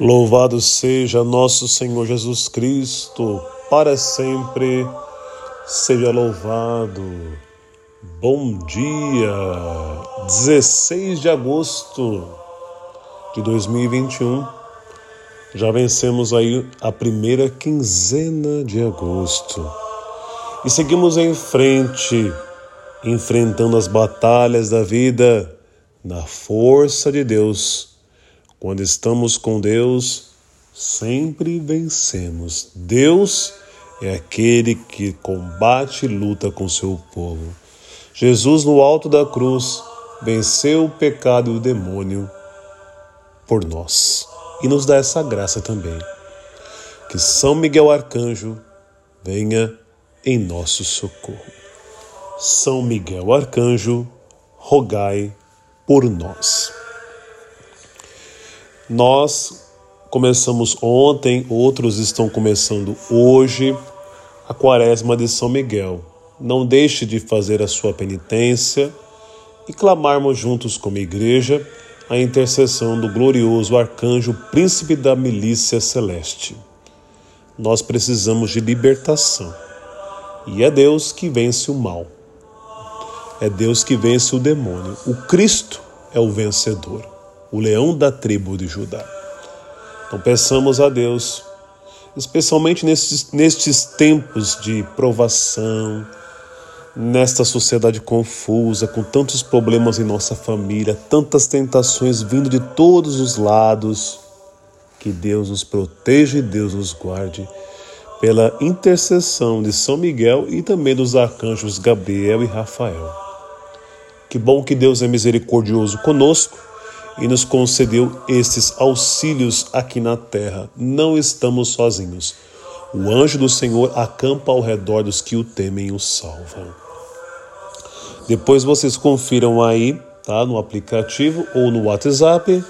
Louvado seja nosso Senhor Jesus Cristo, para sempre seja louvado. Bom dia, 16 de agosto de 2021. Já vencemos aí a primeira quinzena de agosto e seguimos em frente, enfrentando as batalhas da vida na força de Deus quando estamos com Deus, sempre vencemos. Deus é aquele que combate e luta com seu povo. Jesus, no alto da cruz, venceu o pecado e o demônio por nós e nos dá essa graça também. Que São Miguel Arcanjo venha em nosso socorro. São Miguel Arcanjo, rogai por nós. Nós começamos ontem, outros estão começando hoje a Quaresma de São Miguel. Não deixe de fazer a sua penitência e clamarmos juntos como igreja a intercessão do glorioso arcanjo príncipe da milícia celeste. Nós precisamos de libertação. E é Deus que vence o mal. É Deus que vence o demônio. O Cristo é o vencedor o leão da tribo de Judá. Então peçamos a Deus, especialmente nestes, nestes tempos de provação, nesta sociedade confusa, com tantos problemas em nossa família, tantas tentações vindo de todos os lados, que Deus nos proteja e Deus nos guarde pela intercessão de São Miguel e também dos arcanjos Gabriel e Rafael. Que bom que Deus é misericordioso conosco e nos concedeu estes auxílios aqui na terra. Não estamos sozinhos. O anjo do Senhor acampa ao redor dos que o temem e o salvam. Depois vocês confiram aí, tá, no aplicativo ou no WhatsApp,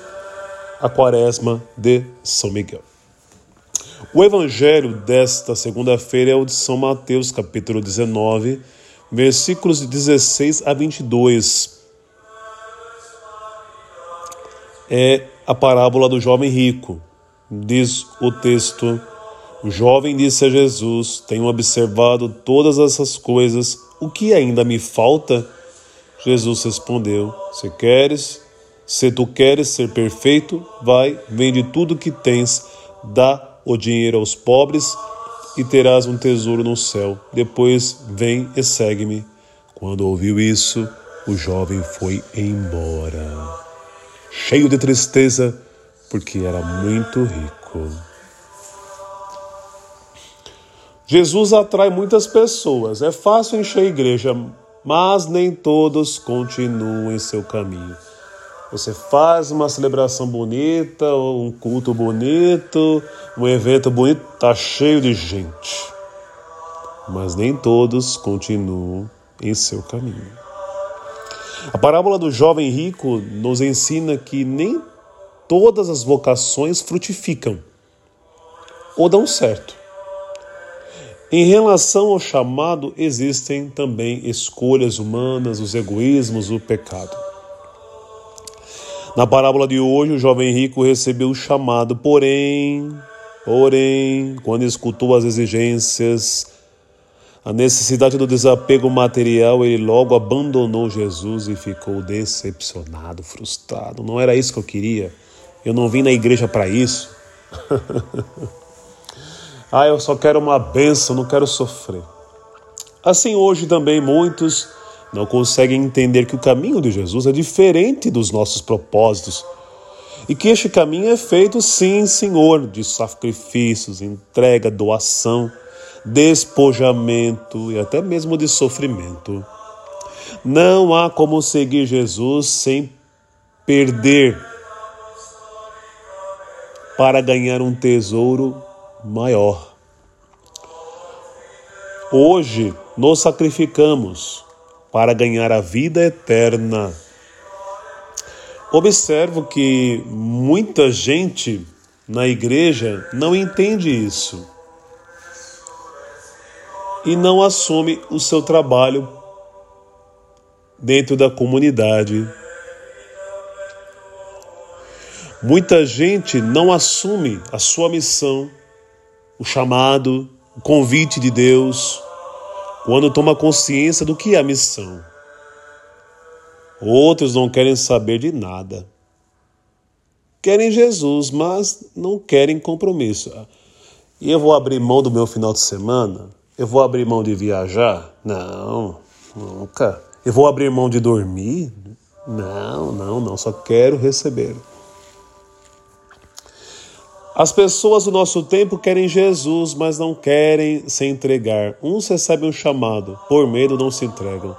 a Quaresma de São Miguel. O evangelho desta segunda-feira é o de São Mateus, capítulo 19, versículos de 16 a 22 é a parábola do jovem rico. Diz o texto: O jovem disse a Jesus: Tenho observado todas essas coisas, o que ainda me falta? Jesus respondeu: Se queres, se tu queres ser perfeito, vai, vende tudo que tens, dá o dinheiro aos pobres e terás um tesouro no céu. Depois vem e segue-me. Quando ouviu isso, o jovem foi embora cheio de tristeza, porque era muito rico. Jesus atrai muitas pessoas. É fácil encher a igreja, mas nem todos continuam em seu caminho. Você faz uma celebração bonita, um culto bonito, um evento bonito, está cheio de gente. Mas nem todos continuam em seu caminho. A parábola do jovem rico nos ensina que nem todas as vocações frutificam ou dão certo. Em relação ao chamado, existem também escolhas humanas, os egoísmos, o pecado. Na parábola de hoje, o jovem rico recebeu o chamado, porém, porém, quando escutou as exigências a necessidade do desapego material, ele logo abandonou Jesus e ficou decepcionado, frustrado. Não era isso que eu queria. Eu não vim na igreja para isso. ah, eu só quero uma benção, não quero sofrer. Assim, hoje também muitos não conseguem entender que o caminho de Jesus é diferente dos nossos propósitos e que este caminho é feito, sim, Senhor, de sacrifícios, entrega, doação despojamento e até mesmo de sofrimento. Não há como seguir Jesus sem perder para ganhar um tesouro maior. Hoje nos sacrificamos para ganhar a vida eterna. Observo que muita gente na igreja não entende isso e não assume o seu trabalho dentro da comunidade. Muita gente não assume a sua missão, o chamado, o convite de Deus, quando toma consciência do que é a missão. Outros não querem saber de nada. Querem Jesus, mas não querem compromisso. E eu vou abrir mão do meu final de semana? Eu vou abrir mão de viajar? Não, nunca. Eu vou abrir mão de dormir? Não, não, não. Só quero receber. As pessoas do nosso tempo querem Jesus, mas não querem se entregar. Uns recebem um chamado, por medo não se entregam.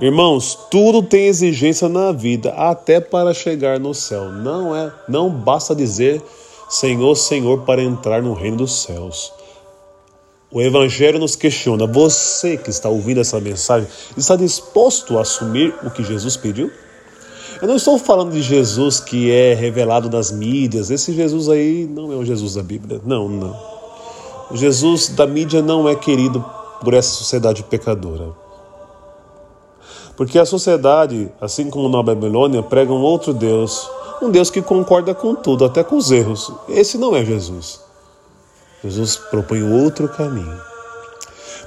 Irmãos, tudo tem exigência na vida, até para chegar no céu. Não é, não basta dizer Senhor, Senhor para entrar no reino dos céus. O evangelho nos questiona: você que está ouvindo essa mensagem, está disposto a assumir o que Jesus pediu? Eu não estou falando de Jesus que é revelado nas mídias. Esse Jesus aí não é o Jesus da Bíblia. Não, não. O Jesus da mídia não é querido por essa sociedade pecadora. Porque a sociedade, assim como na Babilônia, prega um outro Deus, um Deus que concorda com tudo, até com os erros. Esse não é Jesus. Jesus propõe outro caminho.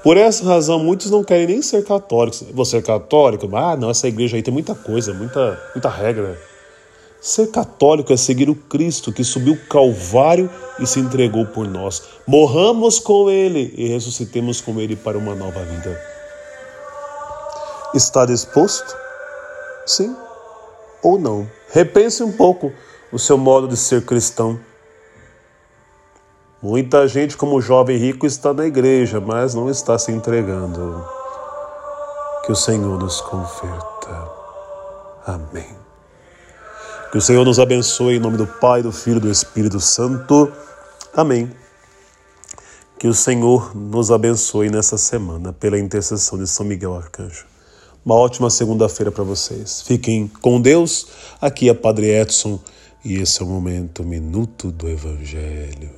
Por essa razão, muitos não querem nem ser católicos. Você é católico? Ah, não, essa igreja aí tem muita coisa, muita, muita regra. Ser católico é seguir o Cristo que subiu o Calvário e se entregou por nós. Morramos com Ele e ressuscitemos com Ele para uma nova vida. Está disposto? Sim ou não? Repense um pouco o seu modo de ser cristão. Muita gente, como jovem rico, está na igreja, mas não está se entregando. Que o Senhor nos converta. Amém. Que o Senhor nos abençoe em nome do Pai, do Filho e do Espírito Santo. Amém. Que o Senhor nos abençoe nessa semana pela intercessão de São Miguel Arcanjo. Uma ótima segunda-feira para vocês. Fiquem com Deus. Aqui é Padre Edson e esse é o momento, Minuto do Evangelho.